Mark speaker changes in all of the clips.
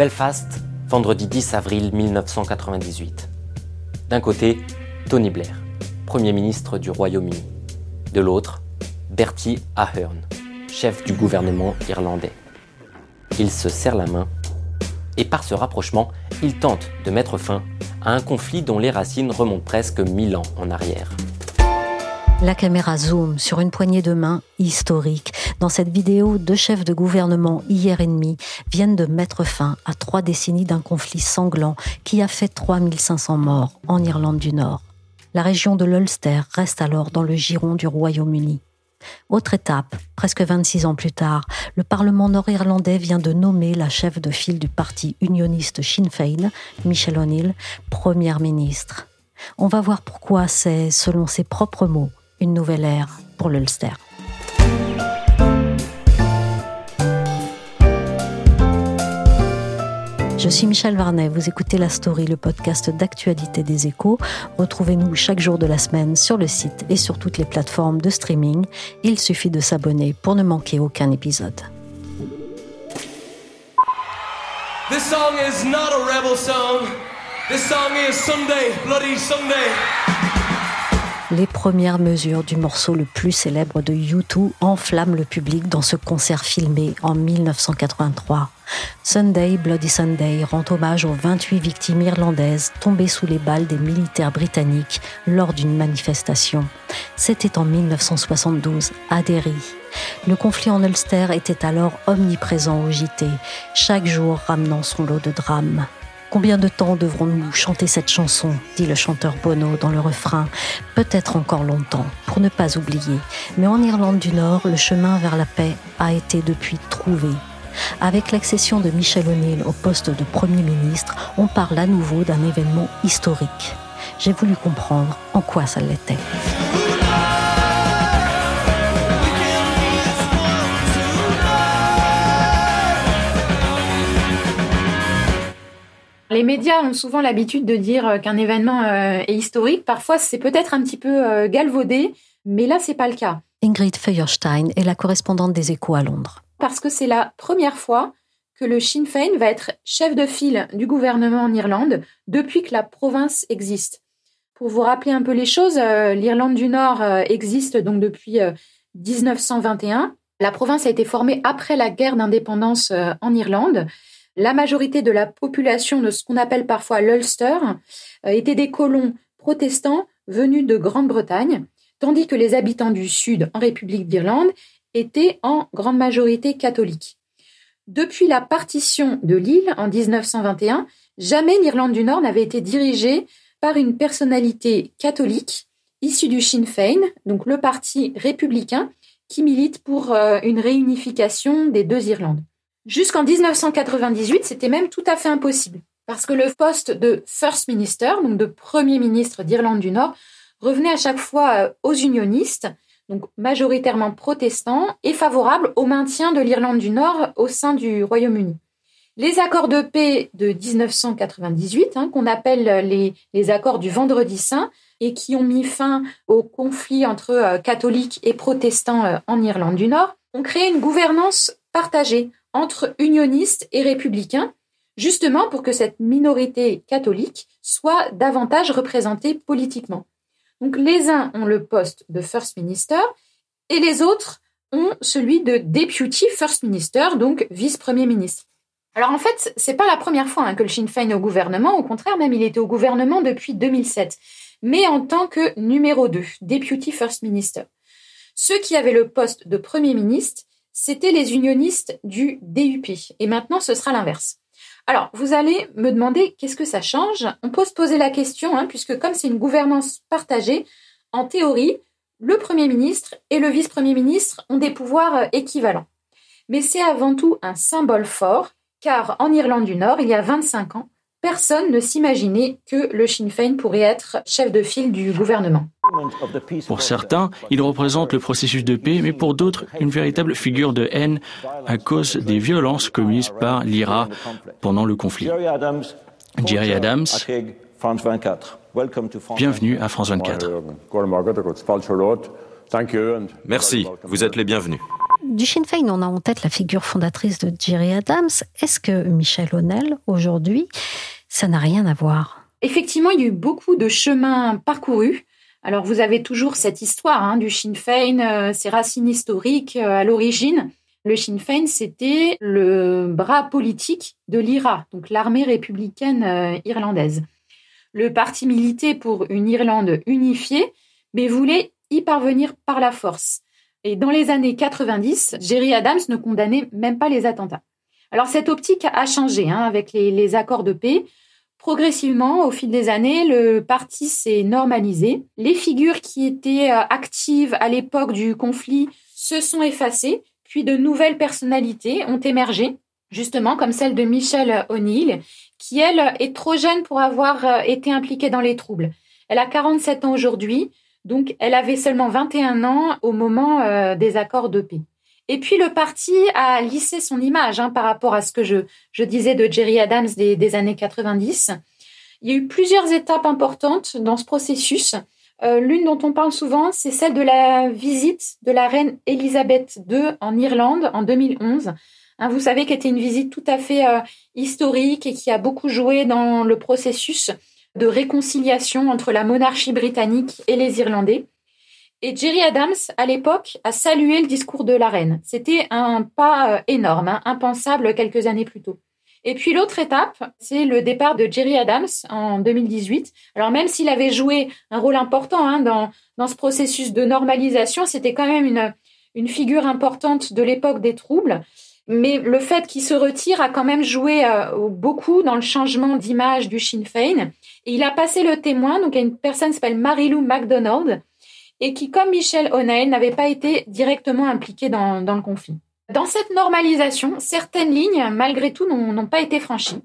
Speaker 1: Belfast, vendredi 10 avril 1998. D'un côté, Tony Blair, Premier ministre du Royaume-Uni. De l'autre, Bertie Ahern, chef du gouvernement irlandais. Ils se serrent la main et par ce rapprochement, ils tentent de mettre fin à un conflit dont les racines remontent presque mille ans en arrière.
Speaker 2: La caméra zoom sur une poignée de main historique. Dans cette vidéo, deux chefs de gouvernement hier ennemis viennent de mettre fin à trois décennies d'un conflit sanglant qui a fait 3500 morts en Irlande du Nord. La région de l'Ulster reste alors dans le giron du Royaume-Uni. Autre étape, presque 26 ans plus tard, le Parlement nord-irlandais vient de nommer la chef de file du parti unioniste Sinn Féin, Michelle O'Neill, première ministre. On va voir pourquoi c'est, selon ses propres mots, une nouvelle ère pour l'Ulster. Je suis Michel Varnet, vous écoutez La Story, le podcast d'actualité des échos. Retrouvez-nous chaque jour de la semaine sur le site et sur toutes les plateformes de streaming. Il suffit de s'abonner pour ne manquer aucun épisode.
Speaker 3: This song is not a rebel song. This song is Sunday, Bloody Sunday.
Speaker 2: Les premières mesures du morceau le plus célèbre de U2 enflamment le public dans ce concert filmé en 1983. Sunday, Bloody Sunday rend hommage aux 28 victimes irlandaises tombées sous les balles des militaires britanniques lors d'une manifestation. C'était en 1972 à Derry. Le conflit en Ulster était alors omniprésent au JT, chaque jour ramenant son lot de drames. Combien de temps devrons-nous chanter cette chanson dit le chanteur Bono dans le refrain. Peut-être encore longtemps, pour ne pas oublier. Mais en Irlande du Nord, le chemin vers la paix a été depuis trouvé. Avec l'accession de Michel O'Neill au poste de Premier ministre, on parle à nouveau d'un événement historique. J'ai voulu comprendre en quoi ça l'était.
Speaker 4: Les médias ont souvent l'habitude de dire euh, qu'un événement euh, est historique. Parfois, c'est peut-être un petit peu euh, galvaudé, mais là, c'est pas le cas.
Speaker 2: Ingrid Feuerstein est la correspondante des Échos à Londres.
Speaker 4: Parce que c'est la première fois que le Sinn Féin va être chef de file du gouvernement en Irlande depuis que la province existe. Pour vous rappeler un peu les choses, l'Irlande du Nord existe donc depuis 1921. La province a été formée après la guerre d'indépendance en Irlande. La majorité de la population de ce qu'on appelle parfois l'Ulster étaient des colons protestants venus de Grande-Bretagne, tandis que les habitants du Sud, en République d'Irlande, étaient en grande majorité catholiques. Depuis la partition de l'île en 1921, jamais l'Irlande du Nord n'avait été dirigée par une personnalité catholique issue du Sinn Féin, donc le parti républicain, qui milite pour une réunification des deux Irlandes. Jusqu'en 1998, c'était même tout à fait impossible, parce que le poste de First Minister, donc de Premier ministre d'Irlande du Nord, revenait à chaque fois aux unionistes, donc majoritairement protestants, et favorables au maintien de l'Irlande du Nord au sein du Royaume-Uni. Les accords de paix de 1998, hein, qu'on appelle les, les, accords du Vendredi Saint, et qui ont mis fin au conflit entre euh, catholiques et protestants euh, en Irlande du Nord, ont créé une gouvernance partagée entre unionistes et républicains, justement pour que cette minorité catholique soit davantage représentée politiquement. Donc les uns ont le poste de First Minister et les autres ont celui de Deputy First Minister, donc vice-premier ministre. Alors en fait, c'est pas la première fois hein, que le Sinn Féin est au gouvernement, au contraire même il était au gouvernement depuis 2007, mais en tant que numéro 2, Deputy First Minister. Ceux qui avaient le poste de Premier ministre, c'était les unionistes du DUP, et maintenant ce sera l'inverse. Alors, vous allez me demander qu'est-ce que ça change? On peut se poser la question, hein, puisque comme c'est une gouvernance partagée, en théorie, le Premier ministre et le vice-premier ministre ont des pouvoirs euh, équivalents. Mais c'est avant tout un symbole fort, car en Irlande du Nord, il y a 25 ans, personne ne s'imaginait que le Sinn Féin pourrait être chef de file du gouvernement.
Speaker 5: Pour certains, il représente le processus de paix, mais pour d'autres, une véritable figure de haine à cause des violences commises par l'IRA pendant le conflit. Jerry Adams, bienvenue à France 24.
Speaker 6: Merci, vous êtes les bienvenus.
Speaker 2: Du Sinn Féin, on a en tête la figure fondatrice de Jerry Adams. Est-ce que Michel O'Neill, aujourd'hui, ça n'a rien à voir?
Speaker 4: Effectivement, il y a eu beaucoup de chemins parcourus. Alors, vous avez toujours cette histoire hein, du Sinn Féin, euh, ses racines historiques euh, à l'origine. Le Sinn Féin, c'était le bras politique de l'IRA, donc l'armée républicaine euh, irlandaise. Le parti militait pour une Irlande unifiée, mais voulait y parvenir par la force. Et dans les années 90, Jerry Adams ne condamnait même pas les attentats. Alors cette optique a changé hein, avec les, les, accords de paix. Progressivement, au fil des années, le parti s'est normalisé. Les figures qui étaient euh, actives à l'époque du conflit se sont effacées, puis de nouvelles personnalités ont émergé, justement comme celle de Michelle O'Neill, qui elle est trop jeune pour avoir euh, été impliquée dans les troubles. Elle a 47 ans aujourd'hui, donc elle avait seulement 21 ans au moment euh, des accords de paix. Et puis le parti a lissé son image hein, par rapport à ce que je, je disais de Jerry Adams des, des, années 90. Il y a eu plusieurs étapes importantes dans ce processus. Euh, L'une dont on parle souvent, c'est celle de la visite de la reine Elisabeth II en Irlande en 2011. Hein, vous savez qu'elle était une visite tout à fait euh, historique et qui a beaucoup joué dans le processus de réconciliation entre la monarchie britannique et les Irlandais. Et Jerry Adams, à l'époque, a salué le discours de la reine. C'était un pas euh, énorme, hein, impensable quelques années plus tôt. Et puis l'autre étape, c'est le départ de Jerry Adams en 2018. Alors même s'il avait joué un rôle important hein, dans, dans ce processus de normalisation, c'était quand même une, une figure importante de l'époque des troubles. Mais le fait qu'il se retire a quand même joué euh, beaucoup dans le changement d'image du Sinn Féin. Et il a passé le témoin, donc à une personne qui s'appelle Marilou MacDonald, et qui, comme Michel O'Neill, n'avait pas été directement impliqué dans, dans le conflit. Dans cette normalisation, certaines lignes, malgré tout, n'ont pas été franchies.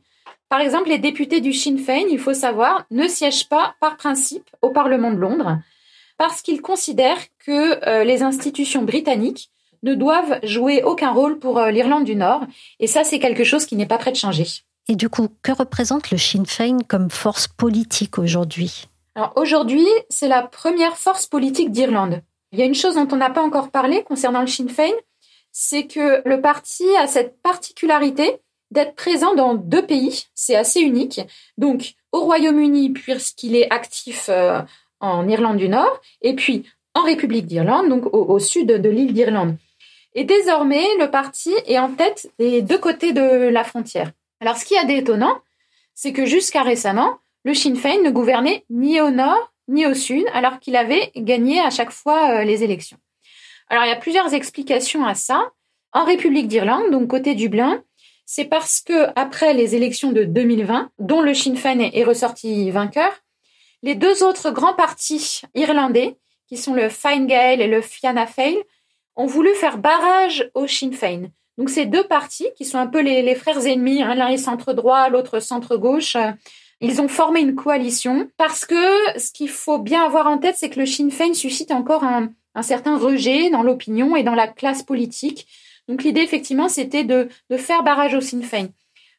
Speaker 4: Par exemple, les députés du Sinn Féin, il faut savoir, ne siègent pas par principe au Parlement de Londres parce qu'ils considèrent que euh, les institutions britanniques ne doivent jouer aucun rôle pour euh, l'Irlande du Nord. Et ça, c'est quelque chose qui n'est pas prêt de changer.
Speaker 2: Et du coup, que représente le Sinn Féin comme force politique aujourd'hui?
Speaker 4: Alors aujourd'hui, c'est la première force politique d'Irlande. Il y a une chose dont on n'a pas encore parlé concernant le Sinn Féin, c'est que le parti a cette particularité d'être présent dans deux pays. C'est assez unique. Donc au Royaume-Uni, puisqu'il est actif euh, en Irlande du Nord, et puis en République d'Irlande, donc au, au sud de l'île d'Irlande. Et désormais, le parti est en tête des deux côtés de la frontière. Alors ce qui est d'étonnant, c'est que jusqu'à récemment, le Sinn Féin ne gouvernait ni au nord ni au sud, alors qu'il avait gagné à chaque fois euh, les élections. Alors il y a plusieurs explications à ça. En République d'Irlande, donc côté Dublin, c'est parce que après les élections de 2020, dont le Sinn Féin est ressorti vainqueur, les deux autres grands partis irlandais, qui sont le Fine Gael et le Fianna Fáil, ont voulu faire barrage au Sinn Féin. Donc ces deux partis, qui sont un peu les, les frères ennemis, hein, l'un est centre droit, l'autre centre gauche, euh, ils ont formé une coalition parce que ce qu'il faut bien avoir en tête, c'est que le Sinn Féin suscite encore un, un certain rejet dans l'opinion et dans la classe politique. Donc l'idée, effectivement, c'était de, de, faire barrage au Sinn Féin.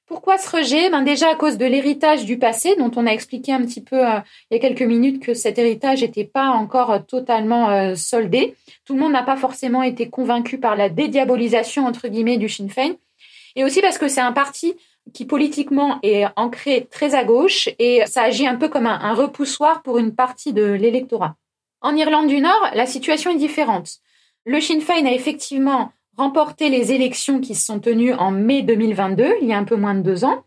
Speaker 4: Pourquoi ce rejet? Ben Déjà à cause de l'héritage du passé, dont on a expliqué un petit peu euh, il y a quelques minutes que cet héritage n'était pas encore euh, totalement euh, soldé. Tout le monde n'a pas forcément été convaincu par la dédiabolisation, entre guillemets, du Sinn Féin. Et aussi parce que c'est un parti qui politiquement est ancré très à gauche et ça agit un peu comme un, un repoussoir pour une partie de l'électorat. En Irlande du Nord, la situation est différente. Le Sinn Féin a effectivement remporté les élections qui se sont tenues en mai 2022, il y a un peu moins de deux ans,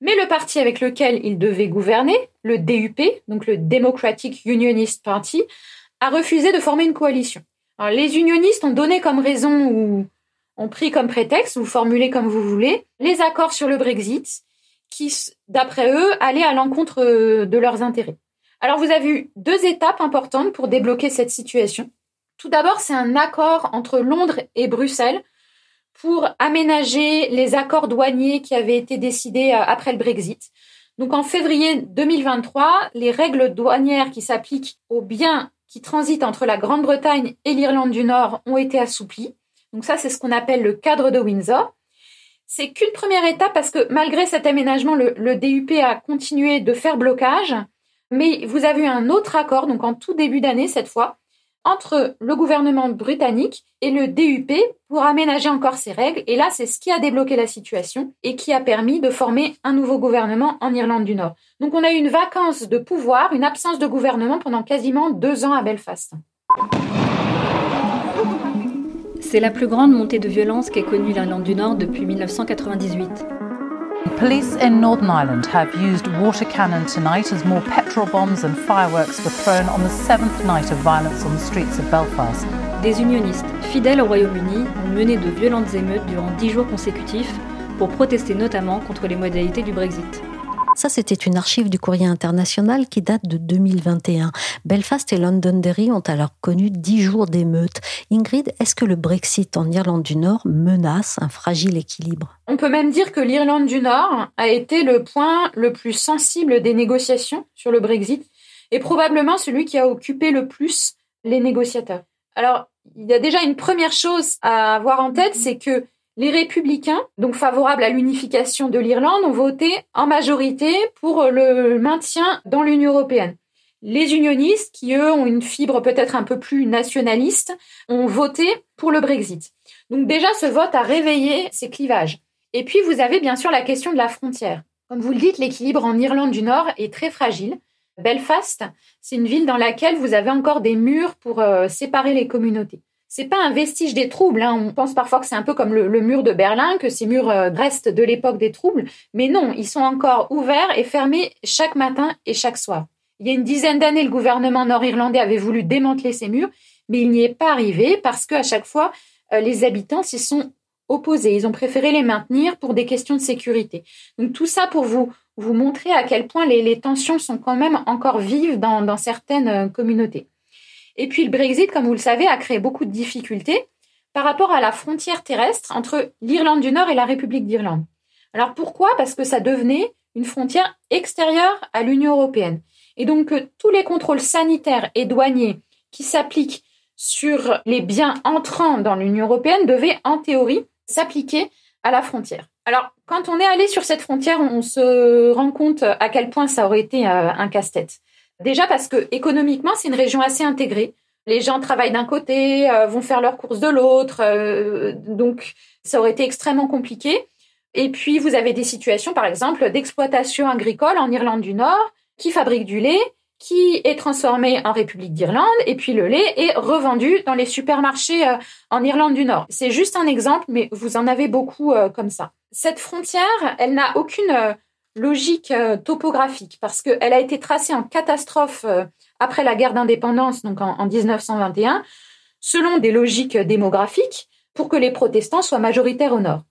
Speaker 4: mais le parti avec lequel il devait gouverner, le DUP, donc le Democratic Unionist Party, a refusé de former une coalition. Les unionistes ont donné comme raison ou ont pris comme prétexte, vous formulez comme vous voulez, les accords sur le Brexit qui, d'après eux, allaient à l'encontre euh, de leurs intérêts. Alors vous avez eu deux étapes importantes pour débloquer cette situation. Tout d'abord, c'est un accord entre Londres et Bruxelles pour aménager les accords douaniers qui avaient été décidés euh, après le Brexit. Donc en février 2023, les règles douanières qui s'appliquent aux biens qui transitent entre la Grande-Bretagne et l'Irlande du Nord ont été assouplies. Donc ça, c'est ce qu'on appelle le cadre de Windsor. C'est qu'une première étape parce que malgré cet aménagement, le, le, DUP a continué de faire blocage. Mais vous avez eu un autre accord, donc en tout début d'année cette fois, entre le gouvernement britannique et le DUP pour aménager encore ces règles. Et là, c'est ce qui a débloqué la situation et qui a permis de former un nouveau gouvernement en Irlande du Nord. Donc on a eu une vacance de pouvoir, une absence de gouvernement pendant quasiment deux ans à Belfast.
Speaker 7: C'est la plus grande montée de violence qu'ait connue l'Irlande du Nord depuis 1998.
Speaker 8: Police in Northern Ireland have used water cannon tonight as more petrol bombs and fireworks were thrown on the seventh night of violence on the streets of Belfast.
Speaker 7: Des unionistes fidèles au Royaume-Uni ont mené de violentes émeutes durant dix jours consécutifs pour protester notamment contre les modalités du Brexit.
Speaker 2: Ça, c'était une archive du courrier international qui date de 2021. Belfast et Londonderry ont alors connu dix jours d'émeutes. Ingrid, est-ce que le Brexit en Irlande du Nord menace un fragile équilibre?
Speaker 4: On peut même dire que l'Irlande du Nord a été le point le plus sensible des négociations sur le Brexit et probablement celui qui a occupé le plus les négociateurs. Alors, il y a déjà une première chose à avoir en tête, c'est que les républicains, donc favorables à l'unification de l'Irlande, ont voté en majorité pour le maintien dans l'Union européenne. Les unionistes, qui eux ont une fibre peut-être un peu plus nationaliste, ont voté pour le Brexit. Donc déjà, ce vote a réveillé ces clivages. Et puis, vous avez bien sûr la question de la frontière. Comme vous le dites, l'équilibre en Irlande du Nord est très fragile. Belfast, c'est une ville dans laquelle vous avez encore des murs pour euh, séparer les communautés c'est pas un vestige des troubles. Hein. On pense parfois que c'est un peu comme le, mur de Berlin, que ces murs euh, restent de l'époque des troubles. Mais non, ils sont encore ouverts et fermés chaque matin et chaque soir. Il y a une dizaine d'années, le gouvernement nord-irlandais avait voulu démanteler ces murs, mais il n'y est pas arrivé parce qu'à chaque fois, euh, les habitants s'y sont opposés. Ils ont préféré les maintenir pour des questions de sécurité. Donc tout ça pour vous vous montrer à quel point les, tensions sont quand même encore vives dans certaines euh, communautés. Et puis le Brexit, comme vous le savez, a créé beaucoup de difficultés par rapport à la frontière terrestre entre l'Irlande du Nord et la République d'Irlande. Alors pourquoi? Parce que ça devenait une frontière extérieure à l'Union européenne. Et donc tous les contrôles sanitaires et douaniers qui s'appliquent sur les biens entrant dans l'Union européenne devaient en théorie s'appliquer à la frontière. Alors quand on est allé sur cette frontière, on se rend compte à quel point ça aurait été euh, un casse-tête. Déjà parce que économiquement, c'est une région assez intégrée. Les gens travaillent d'un côté, euh, vont faire leurs courses de l'autre, euh, donc ça aurait été extrêmement compliqué. Et puis vous avez des situations, par exemple, d'exploitation agricole en Irlande du Nord qui fabrique du lait, qui est transformé en République d'Irlande, et puis le lait est revendu dans les supermarchés euh, en Irlande du Nord. C'est juste un exemple, mais vous en avez beaucoup comme ça. Cette frontière, elle n'a aucune logique euh, topographique parce qu'elle a été tracée en catastrophe euh, après la guerre d'indépendance, donc en, 1921, selon des logiques démographiques pour que les protestants soient majoritaires au nord.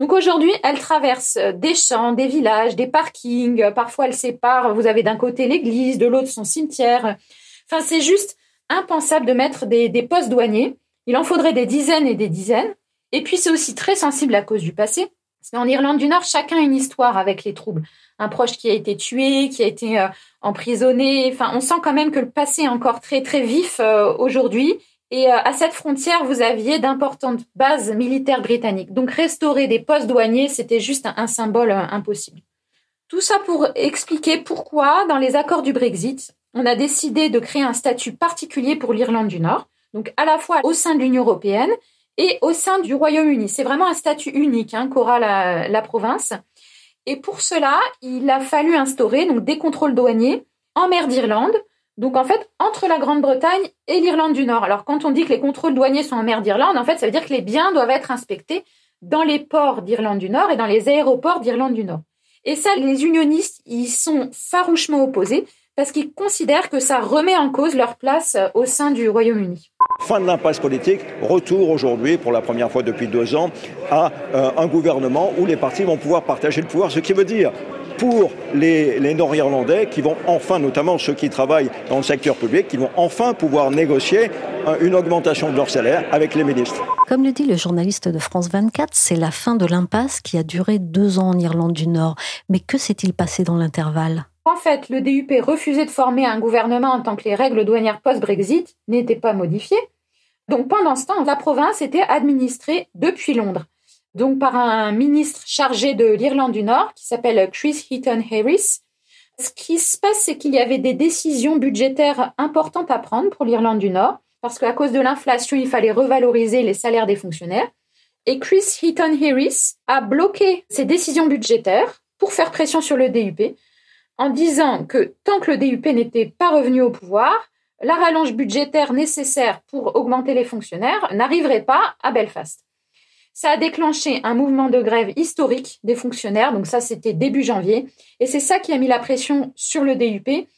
Speaker 4: Donc aujourd'hui, elle traverse euh, des champs, des villages, des parkings, parfois elle sépare, vous avez d'un côté l'église, de l'autre son cimetière. Enfin, c'est juste impensable de mettre des, des postes douaniers. Il en faudrait des dizaines et des dizaines. Et puis c'est aussi très sensible à cause du passé. En Irlande du Nord, chacun a une histoire avec les troubles. Un proche qui a été tué, qui a été euh, emprisonné. Enfin, on sent quand même que le passé est encore très très vif euh, aujourd'hui. Et euh, à cette frontière, vous aviez d'importantes bases militaires britanniques. Donc restaurer des postes douaniers, c'était juste un, un symbole impossible. Tout ça pour expliquer pourquoi, dans les accords du Brexit, on a décidé de créer un statut particulier pour l'Irlande du Nord. Donc à la fois au sein de l'Union européenne et au sein du Royaume-Uni. C'est vraiment un statut unique hein, qu'aura la, la, province. Et pour cela, il a fallu instaurer donc des contrôles douaniers en mer d'Irlande, donc en fait entre la Grande-Bretagne et l'Irlande du Nord. Alors quand on dit que les contrôles douaniers sont en mer d'Irlande, en fait ça veut dire que les biens doivent être inspectés dans les ports d'Irlande du Nord et dans les aéroports d'Irlande du Nord. Et ça, les unionistes, ils sont farouchement opposés parce qu'ils considèrent que ça remet en cause leur place au sein du Royaume-Uni.
Speaker 9: Fin de l'impasse politique, retour aujourd'hui, pour la première fois depuis deux ans, à euh, un gouvernement où les partis vont pouvoir partager le pouvoir, ce qui veut dire pour les, les Nord-Irlandais qui vont enfin, notamment ceux qui travaillent dans le secteur public, qui vont enfin pouvoir négocier une augmentation de leur salaire avec les ministres.
Speaker 2: Comme le dit le journaliste de France 24, c'est la fin de l'impasse qui a duré deux ans en Irlande du Nord. Mais que s'est-il passé dans l'intervalle?
Speaker 4: En fait, le DUP refusait de former un gouvernement en tant que les règles douanières post-Brexit n'étaient pas modifiées. Donc pendant ce temps, la province était administrée depuis Londres. Donc par un ministre chargé de l'Irlande du Nord qui s'appelle Chris Heaton Harris. Ce qui se passe, c'est qu'il y avait des décisions budgétaires importantes à prendre pour l'Irlande du Nord parce qu'à cause de l'inflation, il fallait revaloriser les salaires des fonctionnaires. Et Chris Heaton Harris a bloqué ces décisions budgétaires pour faire pression sur le DUP en disant que tant que le DUP n'était pas revenu au pouvoir, la rallonge budgétaire nécessaire pour augmenter les fonctionnaires n'arriverait pas à Belfast. Ça a déclenché un mouvement de grève historique des fonctionnaires, donc ça c'était début janvier, et c'est ça qui a mis la pression sur le DUP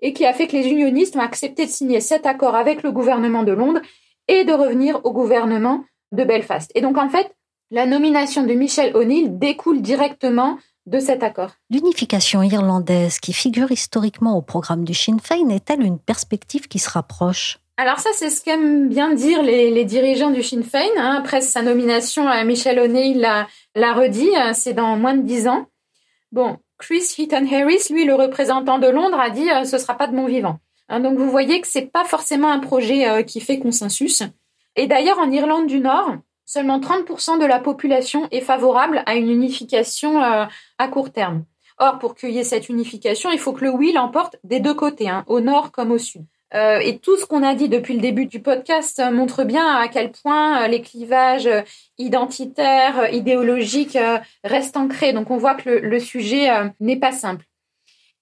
Speaker 4: et qui a fait que les unionistes ont accepté de signer cet accord avec le gouvernement de Londres et de revenir au gouvernement de Belfast. Et donc en fait, la nomination de Michel O'Neill découle directement de cet accord.
Speaker 2: L'unification irlandaise qui figure historiquement au programme du Sinn Féin est-elle une perspective qui se rapproche?
Speaker 4: Alors ça, c'est ce qu'aiment bien dire les, dirigeants du Sinn Féin. Hein. Après sa nomination, Michel O'Neill l'a redit, hein, c'est dans moins de dix ans. Bon, Chris Heaton Harris, lui, le représentant de Londres, a dit ce euh, ce sera pas de mon vivant. Hein, donc vous voyez que c'est pas forcément un projet euh, qui fait consensus. Et d'ailleurs, en Irlande du Nord, seulement 30% de la population est favorable à une unification euh, à court terme. Or, pour qu'il y ait cette unification, il faut que le oui l'emporte des deux côtés, hein, au nord comme au sud. Euh, et tout ce qu'on a dit depuis le début du podcast montre bien à quel point euh, les clivages euh, identitaires, idéologiques restent ancrés. Donc on voit que le, sujet n'est pas simple.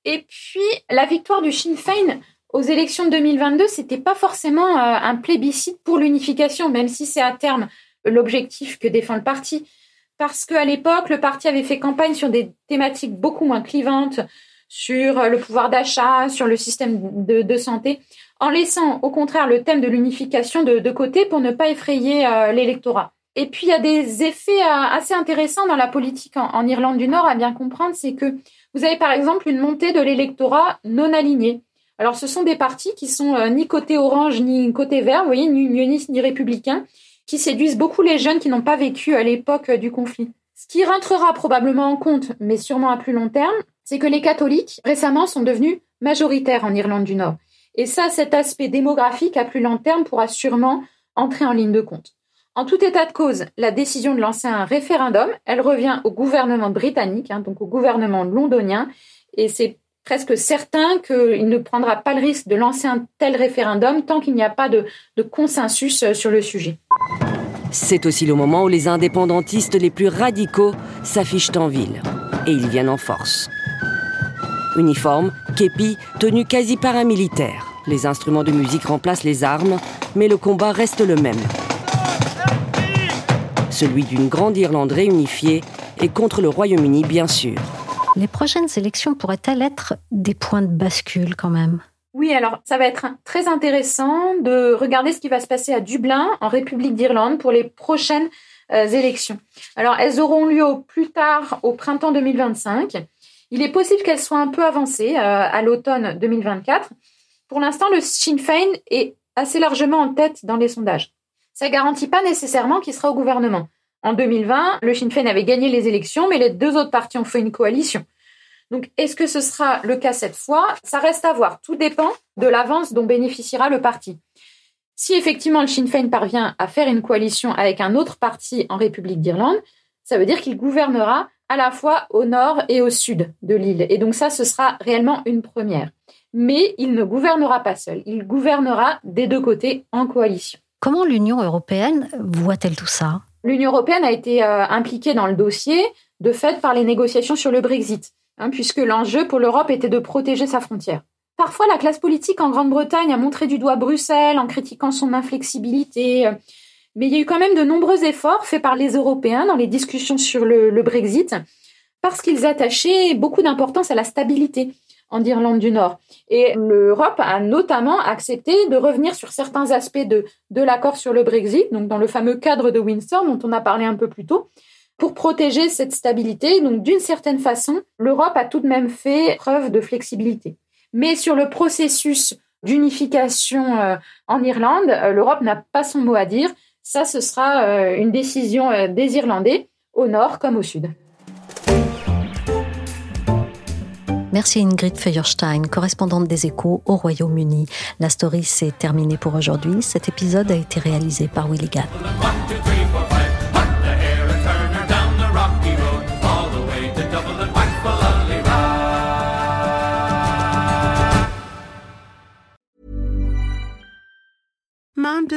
Speaker 4: Et puis la victoire du Sinn Féin aux élections de 2022, c'était pas forcément un plébiscite pour l'unification, même si c'est à terme l'objectif que défend le parti. Parce qu'à l'époque, le parti avait fait campagne sur des thématiques beaucoup moins clivantes, sur euh, le pouvoir d'achat, sur le système de, santé, en laissant au contraire le thème de l'unification de, côté pour ne pas effrayer euh, l'électorat. Et puis il y a des effets euh, assez intéressants dans la politique en, Irlande du Nord à bien comprendre, c'est que vous avez par exemple une montée de l'électorat non aligné. Alors ce sont des partis qui sont ni côté orange ni côté vert, vous voyez, ni unionistes ni républicains, qui séduisent beaucoup les jeunes qui n'ont pas vécu à l'époque du conflit. Ce qui rentrera probablement en compte, mais sûrement à plus long terme, c'est que les catholiques récemment sont devenus majoritaires en Irlande du Nord. Et ça, cet aspect démographique à plus long terme pourra sûrement entrer en ligne de compte. En tout état de cause, la décision de lancer un référendum, elle revient au gouvernement britannique, hein, donc au gouvernement londonien, et c'est presque certain qu'il ne prendra pas le risque de lancer un tel référendum tant qu'il n'y a pas de, consensus euh, sur le sujet.
Speaker 10: C'est aussi le moment où les indépendantistes les plus radicaux s'affichent en ville. Et ils viennent en force uniforme, képi, tenue quasi paramilitaire. Les instruments de musique remplacent les armes, mais le combat reste le même. Celui d'une grande Irlande réunifiée et contre le Royaume-Uni, bien sûr.
Speaker 2: Les prochaines élections pourraient-elles être des points de bascule quand même
Speaker 4: oui, alors ça va être très intéressant de regarder ce qui va se passer à Dublin, en République d'Irlande, pour les prochaines euh, élections. Alors, elles auront lieu au plus tard au printemps 2025. Il est possible qu'elle soit un peu avancée euh, à l'automne 2024. Pour l'instant, le Sinn Féin est assez largement en tête dans les sondages. Ça garantit pas nécessairement qu'il sera au gouvernement. En 2020, le Sinn Féin avait gagné les élections, mais les deux autres partis ont fait une coalition. Donc, est-ce que ce sera le cas cette fois? Ça reste à voir. Tout dépend de l'avance dont bénéficiera le parti. Si effectivement le Sinn Féin parvient à faire une coalition avec un autre parti en République d'Irlande, ça veut dire qu'il gouvernera à la fois au nord et au sud de l'île. Et donc ça, ce sera réellement une première. Mais il ne gouvernera pas seul, il gouvernera des deux côtés en coalition.
Speaker 2: Comment l'Union européenne voit-elle tout ça?
Speaker 4: L'Union européenne a été euh, impliquée dans le dossier de fait par les négociations sur le Brexit, hein, puisque l'enjeu pour l'Europe était de protéger sa frontière. Parfois, la classe politique en Grande-Bretagne a montré du doigt Bruxelles en critiquant son inflexibilité, euh, mais il y a eu quand même de nombreux efforts faits par les Européens dans les discussions sur le, Brexit, parce qu'ils attachaient beaucoup d'importance à la stabilité en Irlande du Nord. Et l'Europe a notamment accepté de revenir sur certains aspects de, de l'accord sur le Brexit, donc dans le fameux cadre de Windsor dont on a parlé un peu plus tôt, pour protéger cette stabilité. Donc, d'une certaine façon, l'Europe a tout de même fait preuve de flexibilité. Mais sur le processus d'unification euh, en Irlande, euh, l'Europe n'a pas son mot à dire. Ça, ce sera euh, une décision des Irlandais, au nord comme au sud.
Speaker 2: Merci Ingrid Feuerstein, correspondante des échos au Royaume-Uni. La story s'est terminée pour aujourd'hui. Cet épisode a été réalisé par Willy Gann.